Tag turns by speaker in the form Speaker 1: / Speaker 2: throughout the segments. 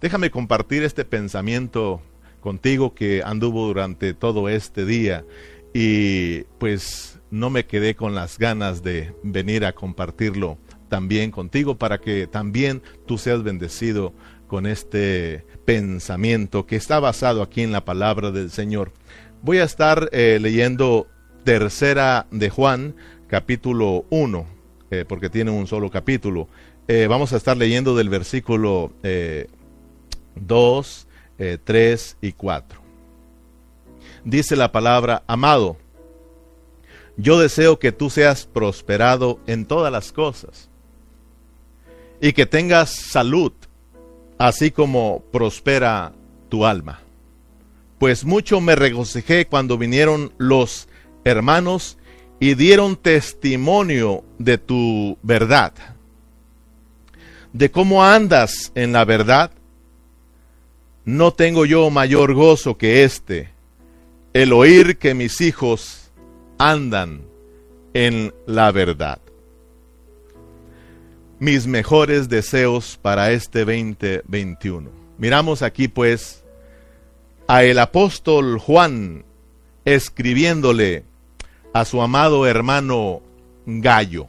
Speaker 1: Déjame compartir este pensamiento contigo que anduvo durante todo este día y pues no me quedé con las ganas de venir a compartirlo también contigo para que también tú seas bendecido con este pensamiento que está basado aquí en la palabra del Señor. Voy a estar eh, leyendo tercera de Juan, capítulo 1, eh, porque tiene un solo capítulo. Eh, vamos a estar leyendo del versículo 2, 3 y 4. Dice la palabra, amado, yo deseo que tú seas prosperado en todas las cosas y que tengas salud, así como prospera tu alma. Pues mucho me regocijé cuando vinieron los hermanos y dieron testimonio de tu verdad, de cómo andas en la verdad. No tengo yo mayor gozo que este, el oír que mis hijos andan en la verdad mis mejores deseos para este 2021. Miramos aquí pues a el apóstol Juan escribiéndole a su amado hermano Gallo.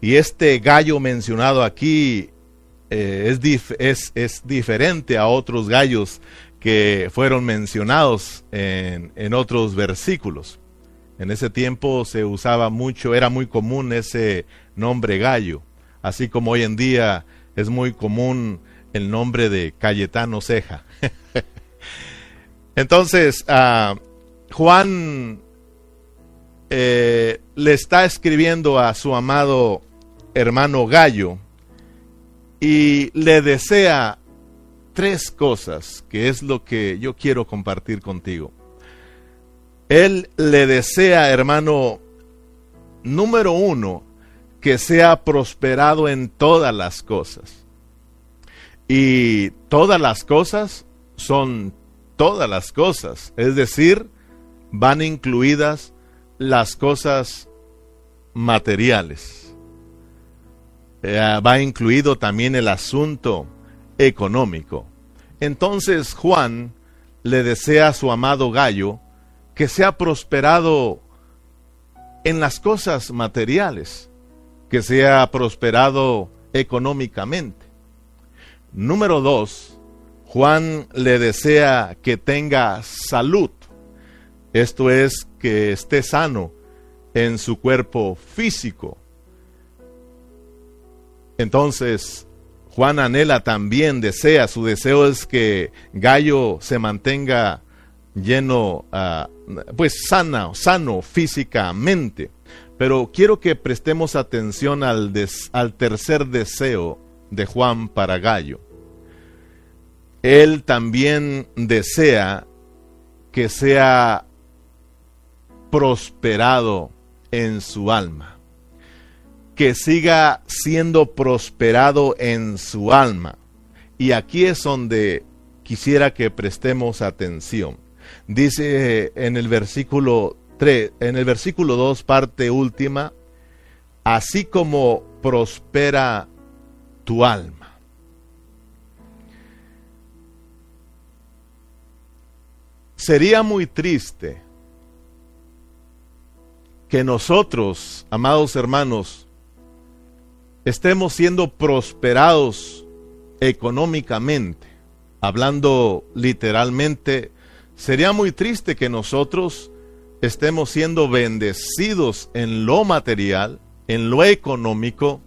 Speaker 1: Y este gallo mencionado aquí eh, es, es, diferente a otros gallos que fueron mencionados en, en otros versículos. En ese tiempo se usaba mucho, era muy común ese nombre gallo, así como hoy en día es muy común el nombre de Cayetano Ceja. Entonces, ah, Juan eh, le está escribiendo a su amado hermano Gallo y le desea tres cosas, que es lo que yo quiero compartir contigo. Él le desea, hermano, número uno, que sea prosperado en todas las cosas. Y todas las cosas son todas las cosas, es decir, van incluidas las cosas materiales. Eh, va incluido también el asunto económico. Entonces Juan le desea a su amado Gallo que sea prosperado en las cosas materiales, que sea prosperado económicamente. Número dos, Juan le desea que tenga salud, esto es, que esté sano en su cuerpo físico. Entonces, Juan anhela también, desea, su deseo es que Gallo se mantenga lleno, ah, pues sana, sano físicamente. Pero quiero que prestemos atención al, al tercer deseo de Juan para Gallo. Él también desea que sea prosperado en su alma, que siga siendo prosperado en su alma. Y aquí es donde quisiera que prestemos atención. Dice en el versículo 3, en el versículo 2, parte última, así como prospera tu alma. Sería muy triste que nosotros, amados hermanos, estemos siendo prosperados económicamente, hablando literalmente Sería muy triste que nosotros estemos siendo bendecidos en lo material, en lo económico,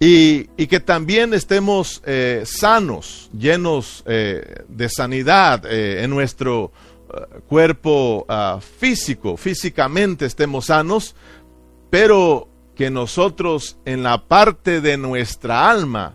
Speaker 1: y, que también estemos eh, sanos, llenos eh, de sanidad eh, en nuestro cuerpo ah, físico, físicamente estemos sanos, pero que nosotros en la parte de nuestra alma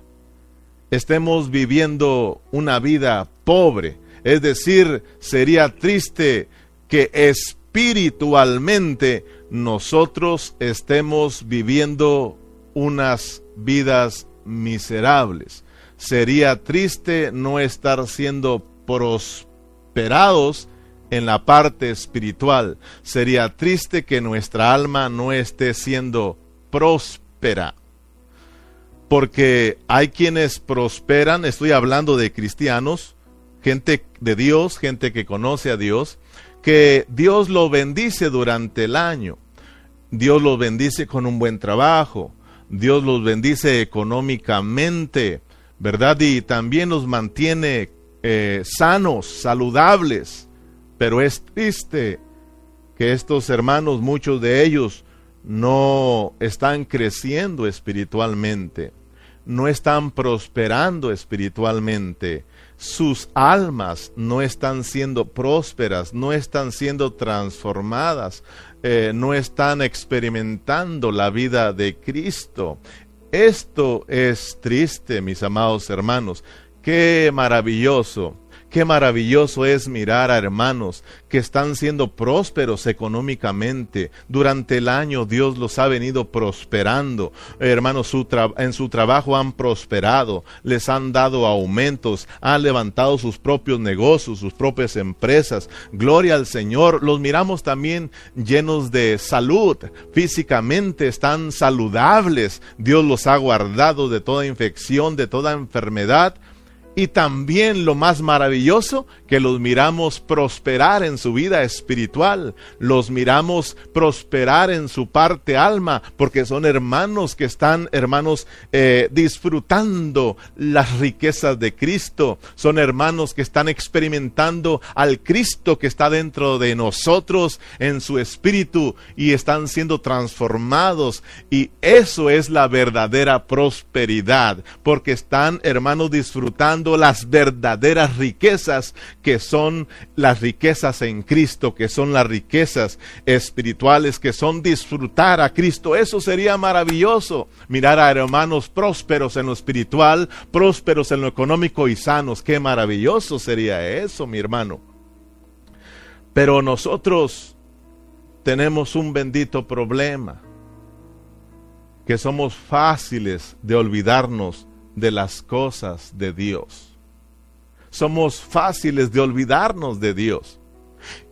Speaker 1: estemos viviendo una vida pobre, es decir, sería triste que espiritualmente nosotros estemos viviendo unas vidas miserables. Sería triste no estar siendo prosperados en la parte espiritual. Sería triste que nuestra alma no esté siendo próspera. porque hay quienes prosperan, estoy hablando de cristianos, gente de Dios, gente que conoce a Dios, que Dios lo bendice durante el año. Dios los bendice con un buen trabajo, Dios los bendice económicamente, ¿verdad? Y también los mantiene eh, sanos, saludables. Pero es triste que estos hermanos, muchos de ellos, no están creciendo espiritualmente, no están prosperando espiritualmente, sus almas no están siendo prósperas, no están siendo transformadas, eh, no están experimentando la vida de Cristo. Esto es triste, mis amados hermanos. Qué maravilloso Qué maravilloso es mirar a hermanos que están siendo prósperos económicamente. Durante el año Dios los ha venido prosperando. Hermanos, en su trabajo han prosperado, les han dado aumentos, han levantado sus propios negocios, sus propias empresas. Gloria al Señor. Los miramos también llenos de salud. Físicamente están saludables. Dios los ha guardado de toda infección, de toda enfermedad y también lo más maravilloso, que los miramos prosperar en su vida espiritual, los miramos prosperar en su parte alma, porque son hermanos que están, hermanos, eh, disfrutando las riquezas de Cristo, son hermanos que están experimentando al Cristo que está dentro de nosotros en su espíritu y están siendo transformados. Y eso es la verdadera prosperidad, porque están, hermanos, disfrutando las verdaderas riquezas que son las riquezas en Cristo, que son las riquezas espirituales, que son disfrutar a Cristo. Eso sería maravilloso, mirar a hermanos prósperos en lo espiritual, prósperos en lo económico y sanos. Qué maravilloso sería eso, mi hermano. Pero nosotros tenemos un bendito problema, que somos fáciles de olvidarnos de las cosas de Dios. Somos fáciles de olvidarnos de Dios.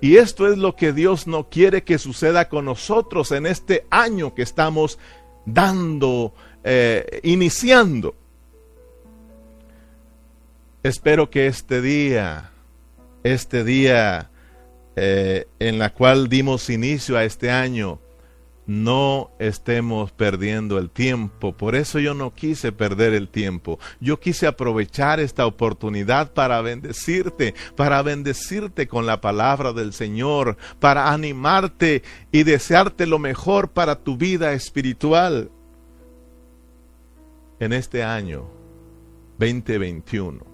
Speaker 1: Y esto es lo que Dios no quiere que suceda con nosotros en este año que estamos dando, eh, iniciando. Espero que este día, este día eh, en la cual dimos inicio a este año, no estemos perdiendo el tiempo. Por eso yo no quise perder el tiempo. Yo quise aprovechar esta oportunidad para bendecirte, para bendecirte con la palabra del Señor, para animarte y desearte lo mejor para tu vida espiritual. En este año 2021,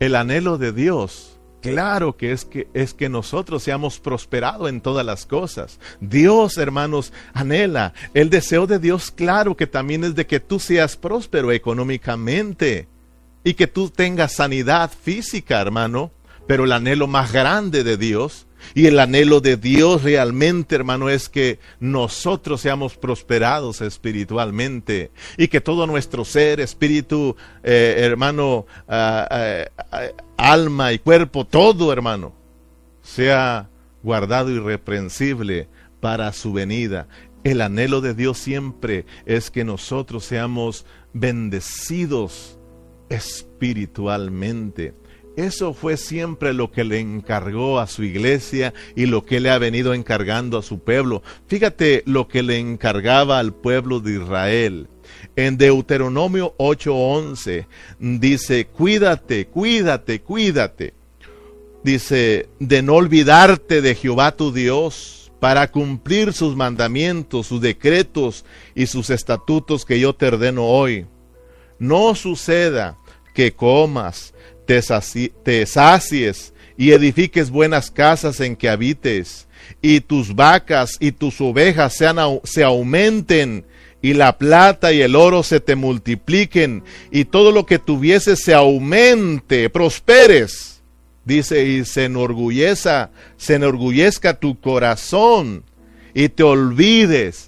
Speaker 1: el anhelo de Dios Claro que es que es que nosotros seamos prosperados en todas las cosas. Dios, hermanos, anhela. El deseo de Dios, claro que también es de que tú seas próspero económicamente y que tú tengas sanidad física, hermano. Pero el anhelo más grande de Dios y el anhelo de Dios realmente, hermano, es que nosotros seamos prosperados espiritualmente y que todo nuestro ser, espíritu, eh, hermano, ah, ah, alma y cuerpo, todo, hermano, sea guardado irreprensible para su venida. El anhelo de Dios siempre es que nosotros seamos bendecidos espiritualmente. Eso fue siempre lo que le encargó a su iglesia y lo que le ha venido encargando a su pueblo. Fíjate lo que le encargaba al pueblo de Israel. En Deuteronomio 8:11 dice, cuídate, cuídate, cuídate. Dice, de no olvidarte de Jehová tu Dios para cumplir sus mandamientos, sus decretos y sus estatutos que yo te ordeno hoy. No suceda que comas, te, sacies y edifiques buenas casas en que habites, y tus vacas y tus ovejas se aumenten, y la plata y el oro se te multipliquen, y todo lo que tuvieses se aumente, prosperes. Dice, y se enorgulleza, se enorgullezca tu corazón, y te olvides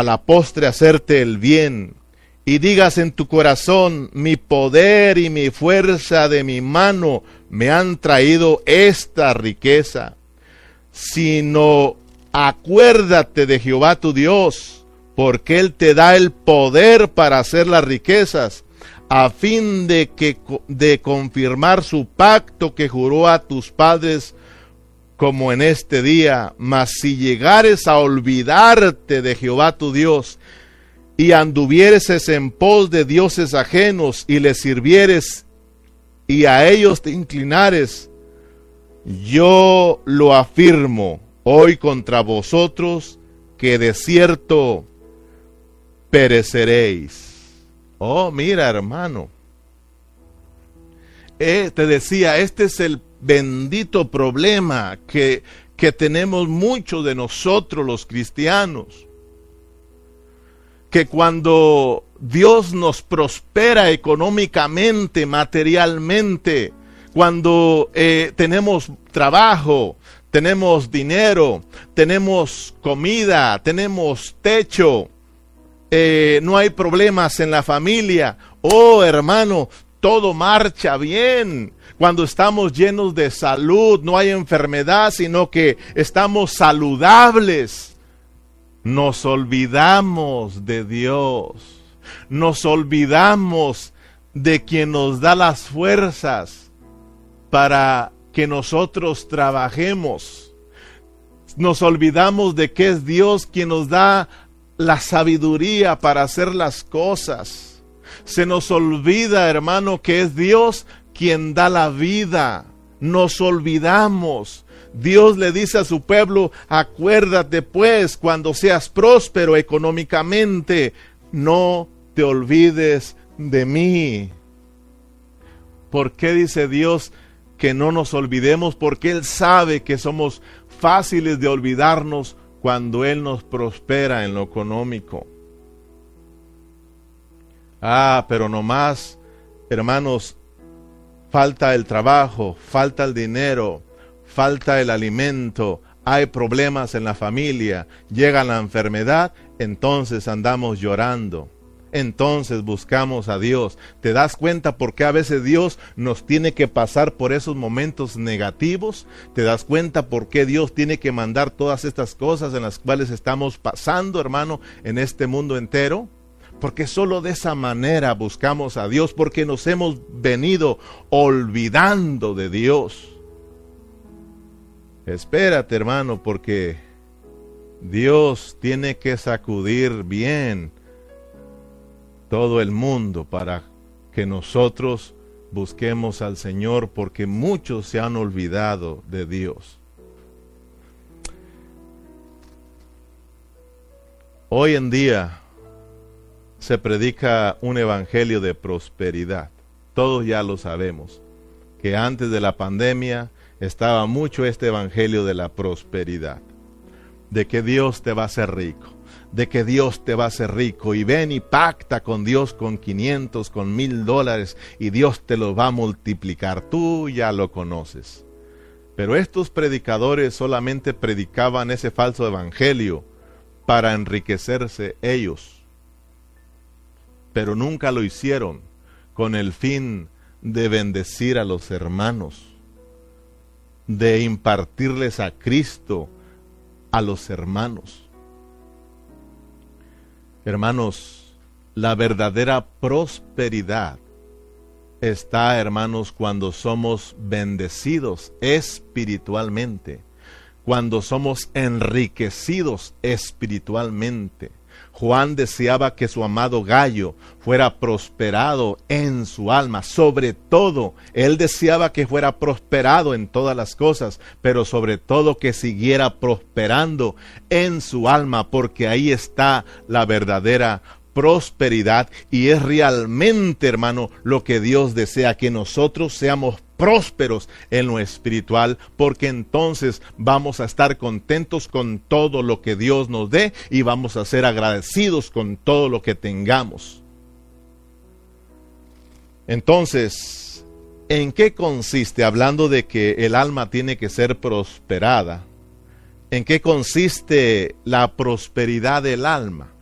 Speaker 1: a la postre hacerte el bien, y digas en tu corazón, mi poder y mi fuerza de mi mano me han traído esta riqueza, sino acuérdate de Jehová tu Dios, porque Él te da el poder para hacer las riquezas, a fin de, que, de confirmar su pacto que juró a tus padres como en este día, mas si llegares a olvidarte de Jehová tu Dios, y anduvieres en pos de dioses ajenos, y les sirvieres, y a ellos te inclinares, yo lo afirmo hoy contra vosotros, que de cierto pereceréis. Oh, mira hermano. Eh, te decía, este es el bendito problema que, que tenemos muchos de nosotros los cristianos. Que cuando Dios nos prospera económicamente, materialmente, cuando eh, tenemos trabajo, tenemos dinero, tenemos comida, tenemos techo, eh, no hay problemas en la familia. Oh hermano, todo marcha bien cuando estamos llenos de salud, no hay enfermedad, sino que estamos saludables, nos olvidamos de Dios, nos olvidamos de quien nos da las fuerzas para que nosotros trabajemos. Nos olvidamos de que es Dios quien nos da la sabiduría para hacer las cosas. Se nos olvida, hermano, que es Dios quien da la vida. Nos olvidamos. Dios le dice a su pueblo, acuérdate pues cuando seas próspero económicamente, no te olvides de mí. ¿Por qué dice Dios que no nos olvidemos? Porque Él sabe que somos fáciles de olvidarnos cuando Él nos prospera en lo económico. Ah, pero no más, hermanos, falta el trabajo, falta el dinero, falta el alimento, hay problemas en la familia, llega la enfermedad, entonces andamos llorando. Entonces buscamos a Dios. ¿Te das cuenta por qué a veces Dios nos tiene que pasar por esos momentos negativos? ¿Te das cuenta por qué Dios tiene que mandar todas estas cosas en las cuales estamos pasando, hermano, en este mundo entero? Porque solo de esa manera buscamos a Dios, porque nos hemos venido olvidando de Dios. Espérate, hermano, porque Dios tiene que sacudir bien todo el mundo para que nosotros busquemos al Señor, porque muchos se han olvidado de Dios. Hoy en día se predica un evangelio de prosperidad. Todos ya lo sabemos, que antes de la pandemia estaba mucho este evangelio de la prosperidad, de que Dios te va a hacer rico, de que Dios te va a hacer rico y ven y pacta con Dios con 500, con mil dólares y Dios te lo va a multiplicar. Tú ya lo conoces. Pero estos predicadores solamente predicaban ese falso evangelio para enriquecerse ellos pero nunca lo hicieron con el fin de bendecir a los hermanos, de impartirles a Cristo a los hermanos. Hermanos, la verdadera prosperidad está, hermanos, cuando somos bendecidos espiritualmente, cuando somos enriquecidos espiritualmente Juan deseaba que su amado Gallo fuera prosperado en su alma. Sobre todo, él deseaba que fuera prosperado en todas las cosas, pero sobre todo que siguiera prosperando en su alma, porque ahí está la verdadera prosperidad y es realmente, hermano, lo que Dios desea, que nosotros seamos prósperos en lo espiritual, porque entonces vamos a estar contentos con todo lo que Dios nos dé y vamos a ser agradecidos con todo lo que tengamos. Entonces, ¿en qué consiste, hablando de que el alma tiene que ser prosperada? ¿En qué consiste la prosperidad del alma?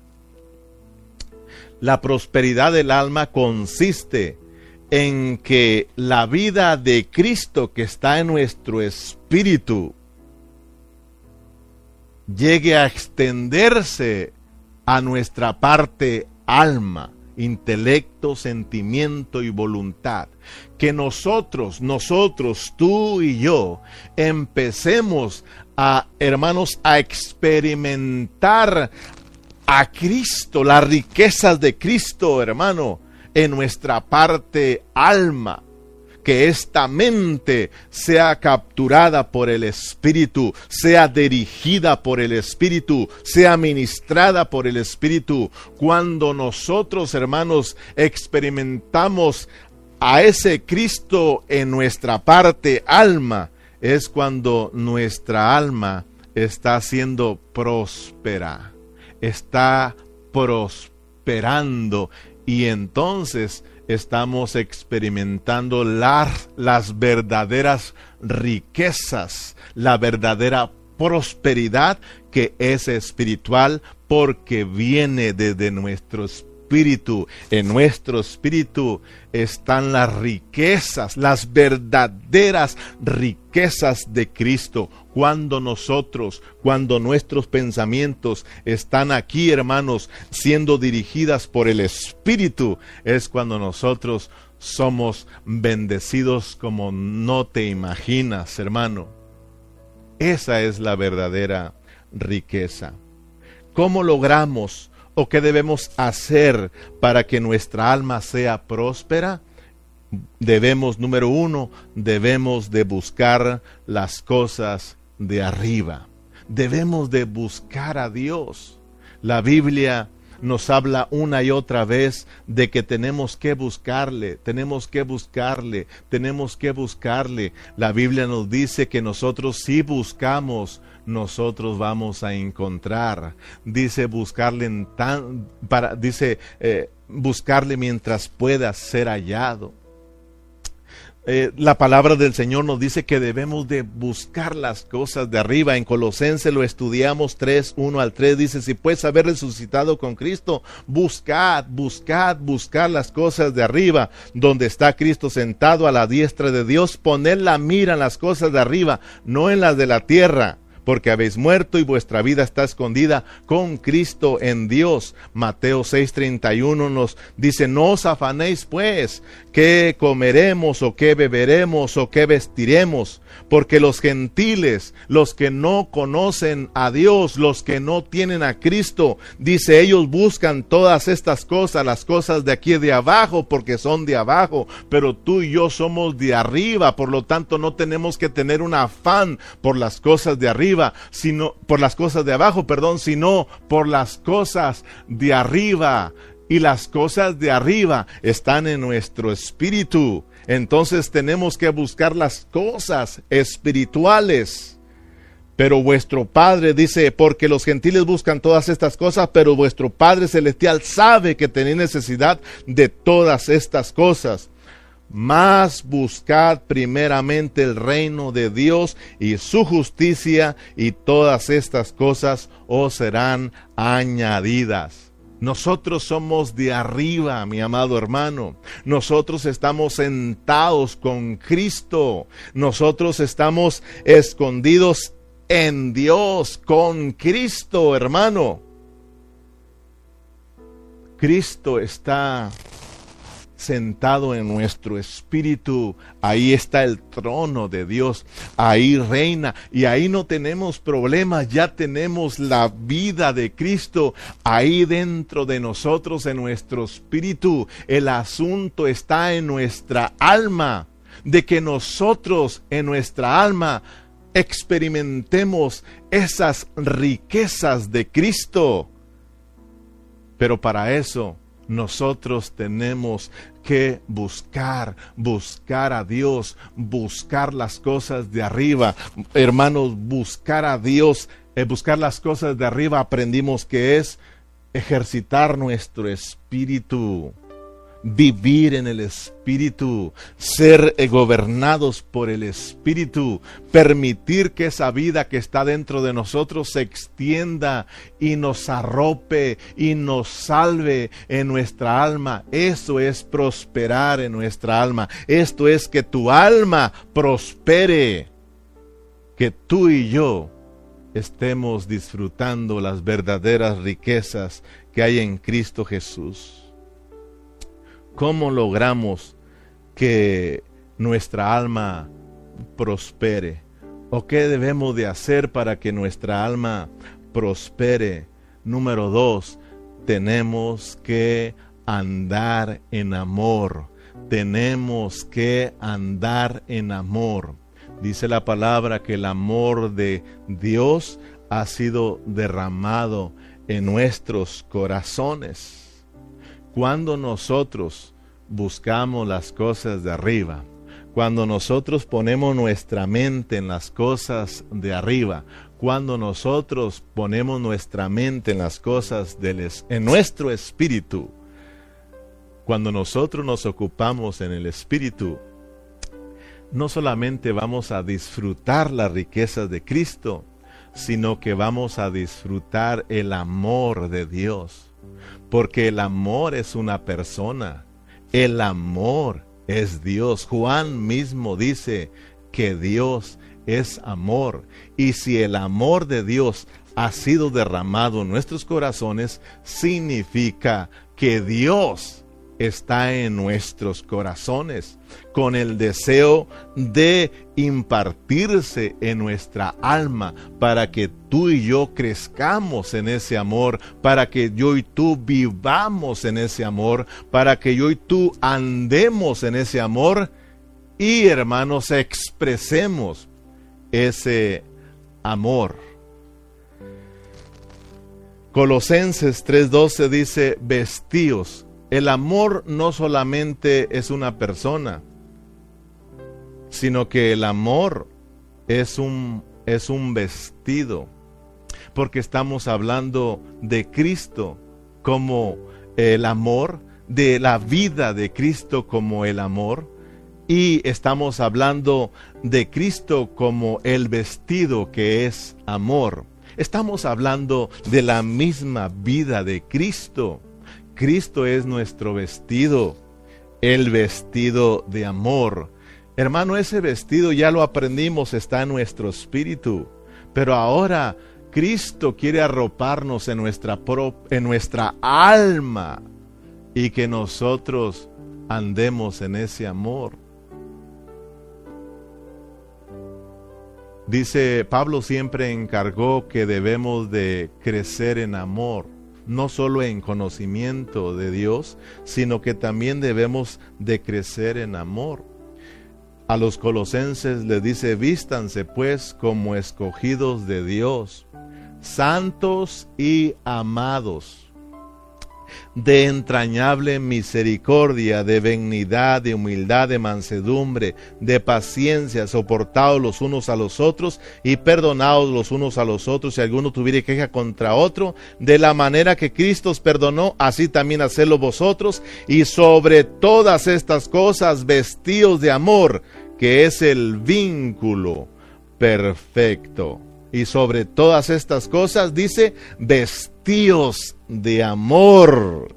Speaker 1: La prosperidad del alma consiste en que la vida de Cristo que está en nuestro espíritu llegue a extenderse a nuestra parte alma, intelecto, sentimiento y voluntad. Que nosotros, nosotros, tú y yo, empecemos a, hermanos, a experimentar a Cristo, las riquezas de Cristo, hermano, en nuestra parte alma. Que esta mente sea capturada por el Espíritu, sea dirigida por el Espíritu, sea ministrada por el Espíritu. Cuando nosotros, hermanos, experimentamos a ese Cristo en nuestra parte alma, es cuando nuestra alma está siendo próspera está prosperando y entonces estamos experimentando las, verdaderas riquezas, la verdadera prosperidad que es espiritual porque viene desde nuestro espíritu. En nuestro espíritu están las riquezas, las verdaderas riquezas de Cristo cuando nosotros, cuando nuestros pensamientos están aquí, hermanos, siendo dirigidas por el Espíritu, es cuando nosotros somos bendecidos como no te imaginas, hermano. Esa es la verdadera riqueza. ¿Cómo logramos o qué debemos hacer para que nuestra alma sea próspera? Debemos, número uno, debemos de buscar las cosas de arriba. Debemos de buscar a Dios. La Biblia nos habla una y otra vez de que tenemos que buscarle, tenemos que buscarle, tenemos que buscarle. La Biblia nos dice que nosotros si buscamos, nosotros vamos a encontrar. Dice buscarle en tan, para, dice eh, buscarle mientras pueda ser hallado. Eh, la palabra del Señor nos dice que debemos de buscar las cosas de arriba. En Colosense lo estudiamos 3, 1 al 3. Dice, si puedes haber resucitado con Cristo, buscad, buscad, buscar las cosas de arriba, donde está Cristo sentado a la diestra de Dios. Poned la mira en las cosas de arriba, no en las de la tierra porque habéis muerto y vuestra vida está escondida con Cristo en Dios. Mateo 6:31 nos dice, no os afanéis pues, qué comeremos o qué beberemos o qué vestiremos, porque los gentiles, los que no conocen a Dios, los que no tienen a Cristo, dice, ellos buscan todas estas cosas, las cosas de aquí de abajo, porque son de abajo, pero tú y yo somos de arriba, por lo tanto no tenemos que tener un afán por las cosas de arriba sino por las cosas de abajo, perdón, sino por las cosas de arriba. Y las cosas de arriba están en nuestro espíritu. Entonces tenemos que buscar las cosas espirituales. Pero vuestro Padre dice, porque los gentiles buscan todas estas cosas, pero vuestro Padre Celestial sabe que tenéis necesidad de todas estas cosas. Mas buscad primeramente el reino de Dios y su justicia y todas estas cosas os serán añadidas. Nosotros somos de arriba, mi amado hermano. Nosotros estamos sentados con Cristo. Nosotros estamos escondidos en Dios con Cristo, hermano. Cristo está sentado en nuestro espíritu. Ahí está el trono de Dios. Ahí reina. Y ahí no tenemos problemas. Ya tenemos la vida de Cristo ahí dentro de nosotros, en nuestro espíritu. El asunto está en nuestra alma. De que nosotros en nuestra alma experimentemos esas riquezas de Cristo. Pero para eso nosotros tenemos que buscar, buscar a Dios, buscar las cosas de arriba. Hermanos, buscar a Dios, eh, buscar las cosas de arriba aprendimos que es ejercitar nuestro espíritu vivir en el Espíritu, ser eh, gobernados por el Espíritu, permitir que esa vida que está dentro de nosotros se extienda y nos arrope y nos salve en nuestra alma. Eso es prosperar en nuestra alma. Esto es que tu alma prospere, que tú y yo estemos disfrutando las verdaderas riquezas que hay en Cristo Jesús. ¿Cómo logramos que nuestra alma prospere? ¿O qué debemos de hacer para que nuestra alma prospere? Número dos, tenemos que andar en amor. Tenemos que andar en amor. Dice la palabra que el amor de Dios ha sido derramado en nuestros corazones. Cuando nosotros buscamos las cosas de arriba, cuando nosotros ponemos nuestra mente en las cosas de arriba, cuando nosotros ponemos nuestra mente en las cosas del en nuestro espíritu, cuando nosotros nos ocupamos en el espíritu, no solamente vamos a disfrutar las riquezas de Cristo, sino que vamos a disfrutar el amor de Dios porque el amor es una persona, el amor es Dios. Juan mismo dice que Dios es amor. Y si el amor de Dios ha sido derramado en nuestros corazones, significa que Dios está en nuestros corazones, con el deseo de impartirse en nuestra alma para que tú y yo crezcamos en ese amor, para que yo y tú vivamos en ese amor, para que yo y tú andemos en ese amor y hermanos expresemos ese amor. Colosenses 3:12 dice, vestíos el amor no solamente es una persona, sino que el amor es un, es un vestido, porque estamos hablando de Cristo como el amor, de la vida de Cristo como el amor, y estamos hablando de Cristo como el vestido que es amor. Estamos hablando de la misma vida de Cristo. Cristo es nuestro vestido, el vestido de amor. Hermano, ese vestido ya lo aprendimos, está en nuestro espíritu. Pero ahora Cristo quiere arroparnos en nuestra, en nuestra alma y que nosotros andemos en ese amor. Dice Pablo siempre encargó que debemos de crecer en amor no solo en conocimiento de Dios, sino que también debemos de crecer en amor. A los colosenses le dice, vístanse pues como escogidos de Dios, santos y amados de entrañable misericordia, de benignidad, de humildad, de mansedumbre, de paciencia, soportados los unos a los otros y perdonados los unos a los otros si alguno tuviera queja contra otro, de la manera que Cristo os perdonó, así también hacedlo vosotros, y sobre todas estas cosas vestidos de amor, que es el vínculo perfecto. Y sobre todas estas cosas dice, vestíos de amor.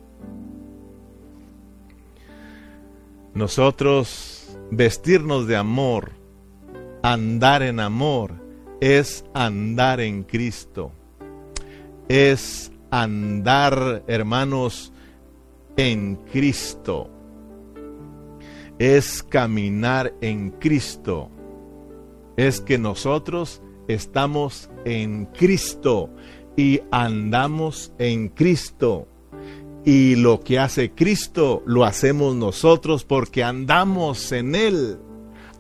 Speaker 1: Nosotros vestirnos de amor, andar en amor, es andar en Cristo. Es andar, hermanos, en Cristo. es caminar en Cristo. Es que nosotros estamos en Cristo y andamos en Cristo. Y lo que hace Cristo lo hacemos nosotros porque andamos en Él.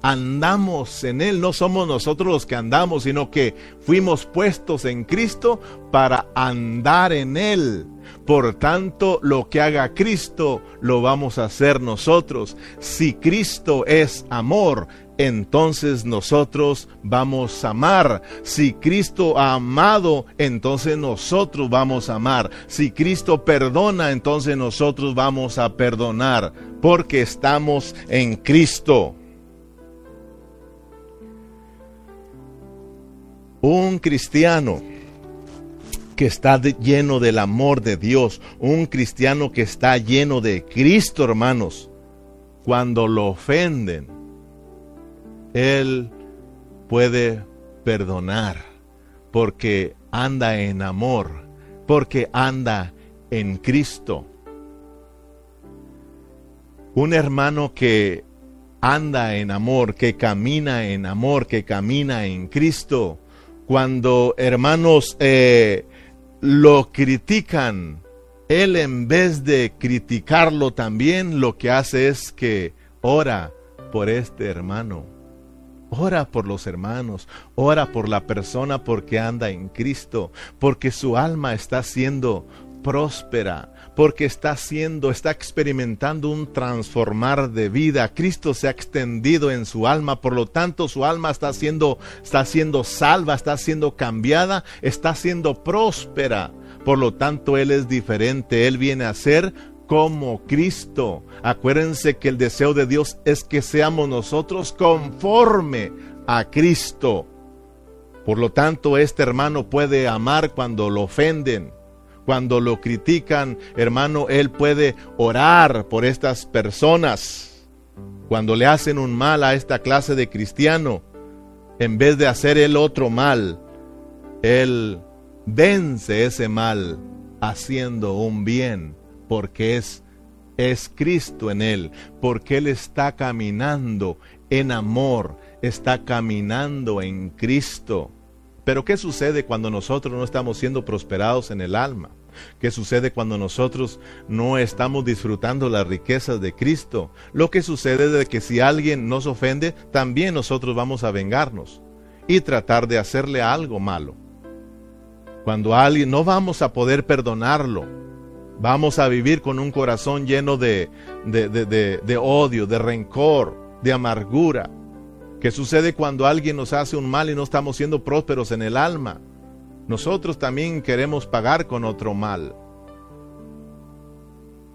Speaker 1: Andamos en Él. No somos nosotros los que andamos, sino que fuimos puestos en Cristo para andar en Él. Por tanto, lo que haga Cristo lo vamos a hacer nosotros. Si Cristo es amor, entonces nosotros vamos a amar. Si Cristo ha amado, entonces nosotros vamos a amar. Si Cristo perdona, entonces nosotros vamos a perdonar, porque estamos en Cristo. Un cristiano que está lleno del amor de Dios, un cristiano que está lleno de Cristo, hermanos, cuando lo ofenden, él puede perdonar porque anda en amor, porque anda en Cristo. Un hermano que anda en amor, que camina en amor, que camina en Cristo, cuando hermanos eh, lo critican, él en vez de criticarlo también, lo que hace es que ora por este hermano Ora por los hermanos, ora por la persona porque anda en Cristo, porque su alma está siendo próspera, porque está siendo, está experimentando un transformar de vida. Cristo se ha extendido en su alma, por lo tanto su alma está siendo, está siendo salva, está siendo cambiada, está siendo próspera. Por lo tanto, Él es diferente, Él viene a ser como Cristo. Acuérdense que el deseo de Dios es que seamos nosotros conforme a Cristo. Por lo tanto, este hermano puede amar cuando lo ofenden, cuando lo critican, hermano, él puede orar por estas personas. Cuando le hacen un mal a esta clase de cristiano, en vez de hacer el otro mal, él vence ese mal haciendo un bien porque es, es Cristo en él, porque él está caminando en amor, está caminando en Cristo. Pero ¿qué sucede cuando nosotros no estamos siendo prosperados en el alma? ¿Qué sucede cuando nosotros no estamos disfrutando las riquezas de Cristo? Lo que sucede es que si alguien nos ofende, también nosotros vamos a vengarnos y tratar de hacerle algo malo. Cuando alguien no vamos a poder perdonarlo, Vamos a vivir con un corazón lleno de, de, odio, de rencor, de amargura. ¿Qué sucede cuando alguien nos hace un mal y no estamos siendo prósperos en el alma? Nosotros también queremos pagar con otro mal.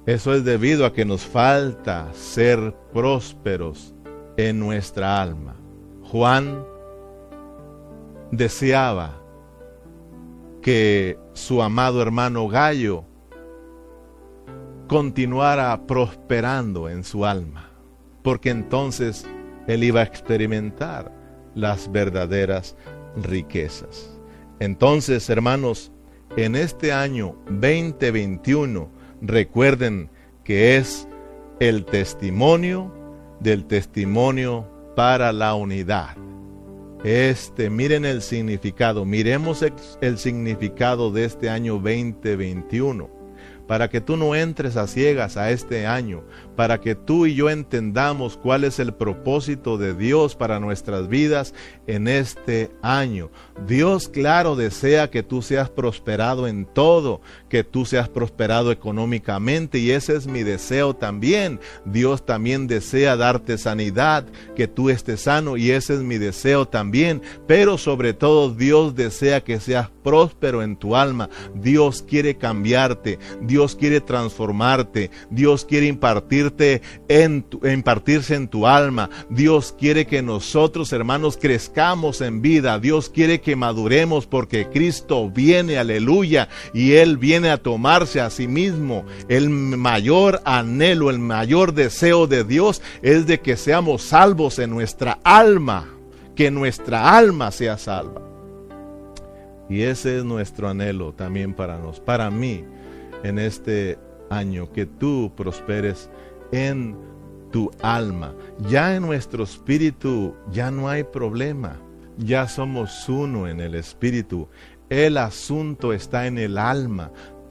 Speaker 1: Eso es debido a que nos falta ser prósperos en nuestra alma. Juan deseaba que su amado hermano Gallo continuara prosperando en su alma, porque entonces él iba a experimentar las verdaderas riquezas. Entonces, hermanos, en este año 2021, recuerden que es el testimonio del testimonio para la unidad. Este, miren el significado, miremos el significado de este año 2021 para que tú no entres a ciegas a este año, para que tú y yo entendamos cuál es el propósito de Dios para nuestras vidas en este año. Dios, claro, desea que tú seas prosperado en todo, que tú seas prosperado económicamente y ese es mi deseo también. Dios también desea darte sanidad, que tú estés sano y ese es mi deseo también. Pero sobre todo Dios desea que seas próspero en tu alma. Dios quiere cambiarte, Dios quiere transformarte, Dios quiere en impartirse en tu alma. Dios quiere que nosotros, hermanos, crezcamos en vida. Dios quiere que maduremos porque Cristo viene, aleluya, y él viene a tomarse a sí mismo. El mayor anhelo, el mayor deseo de Dios es de que seamos salvos en nuestra alma, que nuestra alma sea salva. Y ese es nuestro anhelo también para nos, para mí, en este año, que tú prosperes en tu alma. Ya en nuestro espíritu ya no hay problema. Ya somos uno en el espíritu. El asunto está en el alma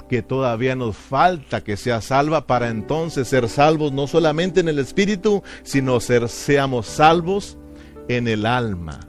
Speaker 1: que todavía nos falta que sea salva para entonces ser salvos no solamente en el espíritu, sino ser seamos salvos en el alma.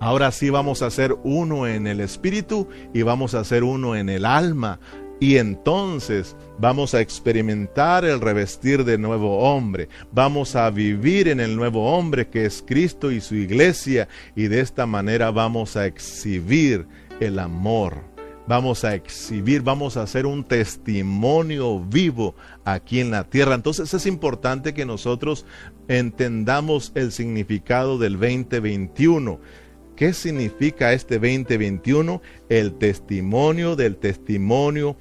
Speaker 1: Ahora sí vamos a ser uno en el espíritu y vamos a ser uno en el alma. Y entonces vamos a experimentar el revestir de nuevo hombre. Vamos a vivir en el nuevo hombre que es Cristo y su iglesia. Y de esta manera vamos a exhibir el amor. Vamos a exhibir, vamos a hacer un testimonio vivo aquí en la tierra. Entonces es importante que nosotros entendamos el significado del 2021 ¿Qué significa este 2021? El testimonio del testimonio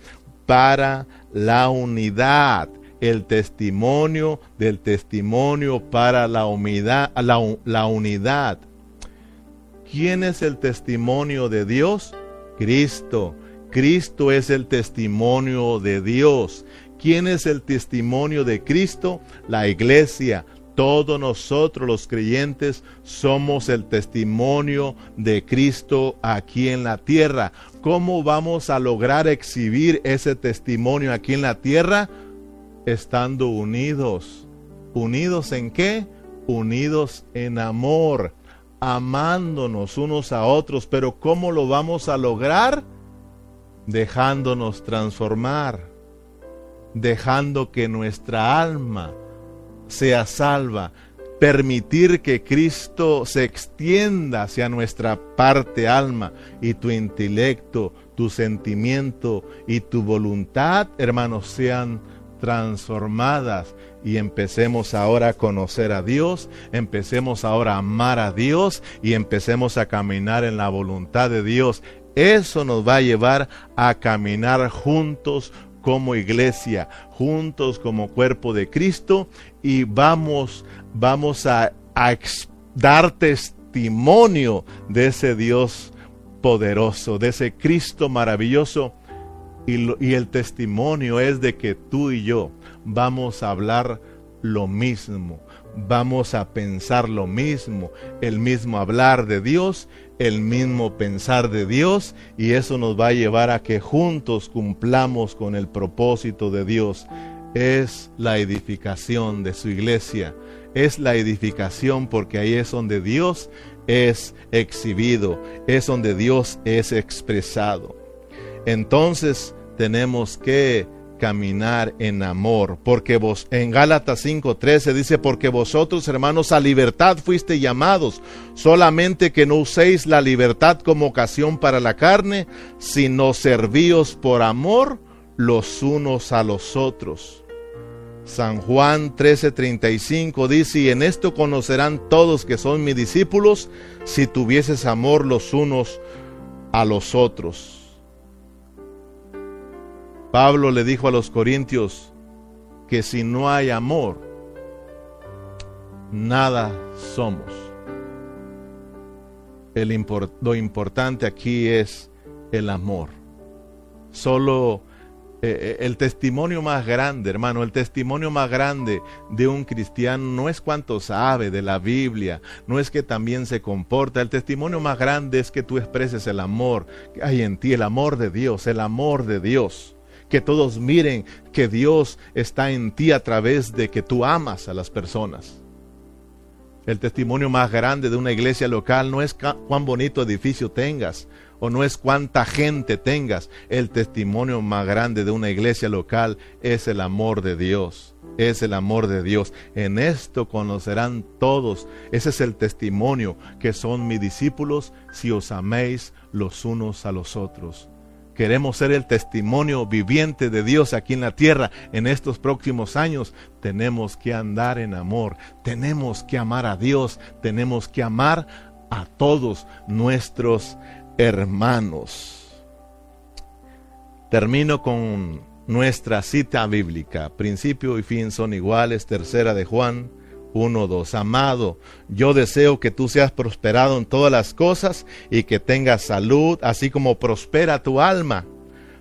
Speaker 1: para la unidad. El testimonio del testimonio para la, unidad, la, la unidad. ¿Quién es el testimonio de Dios? Cristo. Cristo es el testimonio de Dios. ¿Quién es el testimonio de Cristo? La iglesia, todos nosotros los creyentes somos el testimonio de Cristo aquí en la tierra. ¿Cómo vamos a lograr exhibir ese testimonio aquí en la tierra? Estando unidos. ¿Unidos en qué? Unidos en amor, amándonos unos a otros. Pero ¿cómo lo vamos a lograr? Dejándonos transformar, dejando que nuestra alma sea salva, permitir que Cristo se extienda hacia nuestra parte alma y tu intelecto, tu sentimiento y tu voluntad, hermanos, sean transformadas y empecemos ahora a conocer a Dios, empecemos ahora a amar a Dios y empecemos a caminar en la voluntad de Dios. Eso nos va a llevar a caminar juntos como iglesia, juntos como cuerpo de Cristo y vamos, vamos a, dar testimonio de ese Dios poderoso, de ese Cristo maravilloso. Y, y el testimonio es de que tú y yo vamos a hablar lo mismo, vamos a pensar lo mismo, el mismo hablar de Dios el mismo pensar de Dios y eso nos va a llevar a que juntos cumplamos con el propósito de Dios. Es la edificación de su iglesia, es la edificación porque ahí es donde Dios es exhibido, es donde Dios es expresado. Entonces tenemos que caminar en amor, porque vos en Gálatas 5:13 dice, porque vosotros hermanos a libertad fuiste llamados, solamente que no uséis la libertad como ocasión para la carne, sino servíos por amor los unos a los otros. San Juan 13:35 dice, y en esto conocerán todos que son mis discípulos, si tuvieses amor los unos a los otros. Pablo le dijo a los corintios que si no hay amor, nada somos. lo importante aquí es el amor. Solo eh, el testimonio más grande, hermano, el testimonio más grande de un cristiano no es cuánto sabe de la Biblia, no es que también se comporta, el testimonio más grande es que tú expreses el amor que hay en ti, el amor de Dios, el amor de Dios que todos miren que Dios está en ti a través de que tú amas a las personas. El testimonio más grande de una iglesia local no es cuán bonito edificio tengas o no es cuánta gente tengas. El testimonio más grande de una iglesia local es el amor de Dios. Es el amor de Dios. En esto conocerán todos. Ese es el testimonio que son mis discípulos si os améis los unos a los otros queremos ser el testimonio viviente de Dios aquí en la tierra en estos próximos años, tenemos que andar en amor, tenemos que amar a Dios, tenemos que amar a todos nuestros hermanos. Termino con nuestra cita bíblica. Principio y fin son iguales. Tercera de Juan 1.2. Amado, yo deseo que tú seas prosperado en todas las cosas y que tengas salud, así como prospera tu alma.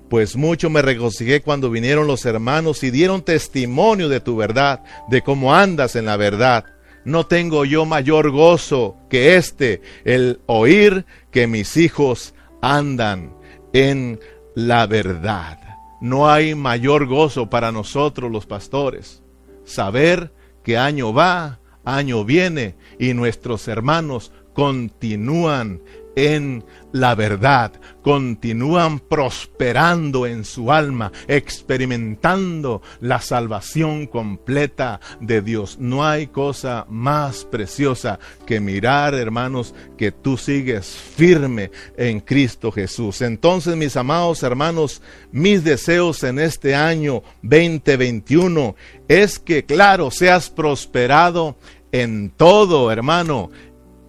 Speaker 1: Pues mucho me regocijé cuando vinieron los hermanos y dieron testimonio de tu verdad, de cómo andas en la verdad. No tengo yo mayor gozo que este, el oír que mis hijos andan en la verdad. No hay mayor gozo para nosotros los pastores. Saber que año va, año viene y nuestros hermanos continúan en la verdad, continúan prosperando en su alma, experimentando la salvación completa de Dios. No hay cosa más preciosa que mirar, hermanos, que tú sigues firme en Cristo Jesús. Entonces, mis amados hermanos, mis deseos en este año 2021 es que, claro, seas prosperado en todo, hermano.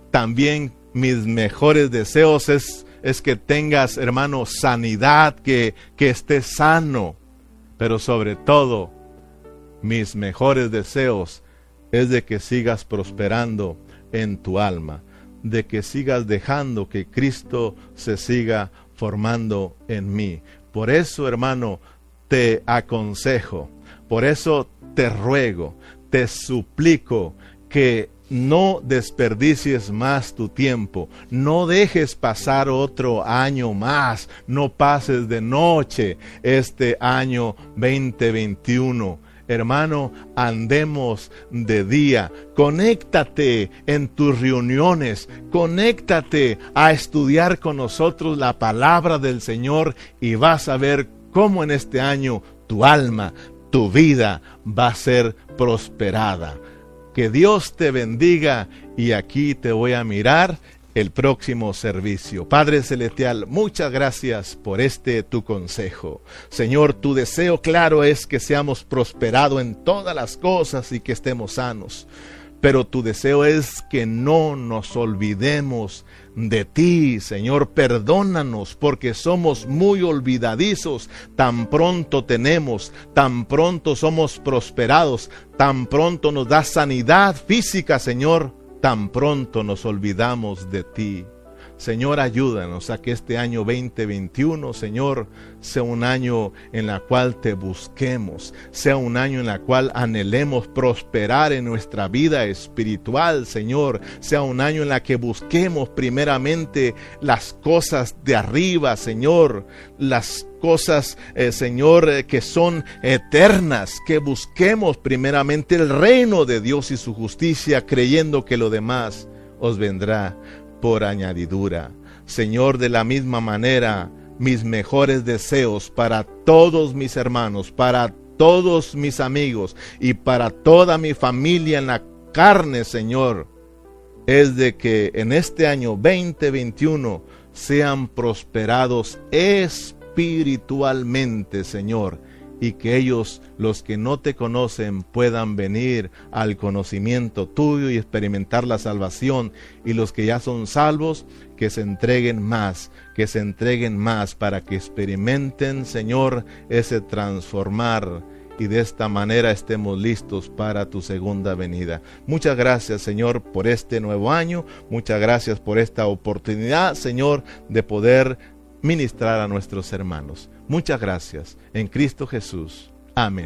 Speaker 1: También mis mejores deseos es, es que tengas, hermano, sanidad, que, que estés sano. Pero sobre todo, mis mejores deseos es de que sigas prosperando en tu alma, de que sigas dejando que Cristo se siga formando en mí. Por eso, hermano, te aconsejo, por eso te ruego, te suplico que no desperdicies más tu tiempo, no dejes pasar otro año más, no pases de noche este año 2021. Hermano, andemos de día. Conéctate en tus reuniones. Conéctate a estudiar con nosotros la palabra del Señor y vas a ver cómo en este año tu alma, tu vida va a ser prosperada. Que Dios te bendiga y aquí te voy a mirar el próximo servicio. Padre Celestial, muchas gracias por este tu consejo. Señor, tu deseo claro es que seamos prosperados en todas las cosas y que estemos sanos. Pero tu deseo es que no nos olvidemos de ti, Señor. Perdónanos porque somos muy olvidadizos. Tan pronto tenemos, tan pronto somos prosperados, tan pronto nos da sanidad física, Señor. Tan pronto nos olvidamos de ti. Señor, ayúdanos a que este año 2021, Señor, sea un año en la cual te busquemos, sea un año en la cual anhelemos prosperar en nuestra vida espiritual, Señor, sea un año en la que busquemos primeramente las cosas de arriba, Señor, las cosas, eh, Señor, eh, que son eternas, que busquemos primeramente el reino de Dios y su justicia, creyendo que lo demás os vendrá por añadidura. Señor, de la misma manera, mis mejores deseos para todos mis hermanos, para todos mis amigos y para toda mi familia en la carne, Señor, es de que en este año 2021 sean prosperados espiritualmente, Señor, y que ellos, los que no te conocen, puedan venir al conocimiento tuyo y experimentar la salvación, y los que ya son salvos, que se entreguen más, que se entreguen más para que experimenten, Señor, ese transformar y de esta manera estemos listos para tu segunda venida. Muchas gracias, Señor, por este nuevo año. Muchas gracias por esta oportunidad, Señor, de poder ministrar a nuestros hermanos. Muchas gracias. En Cristo Jesús. Amén.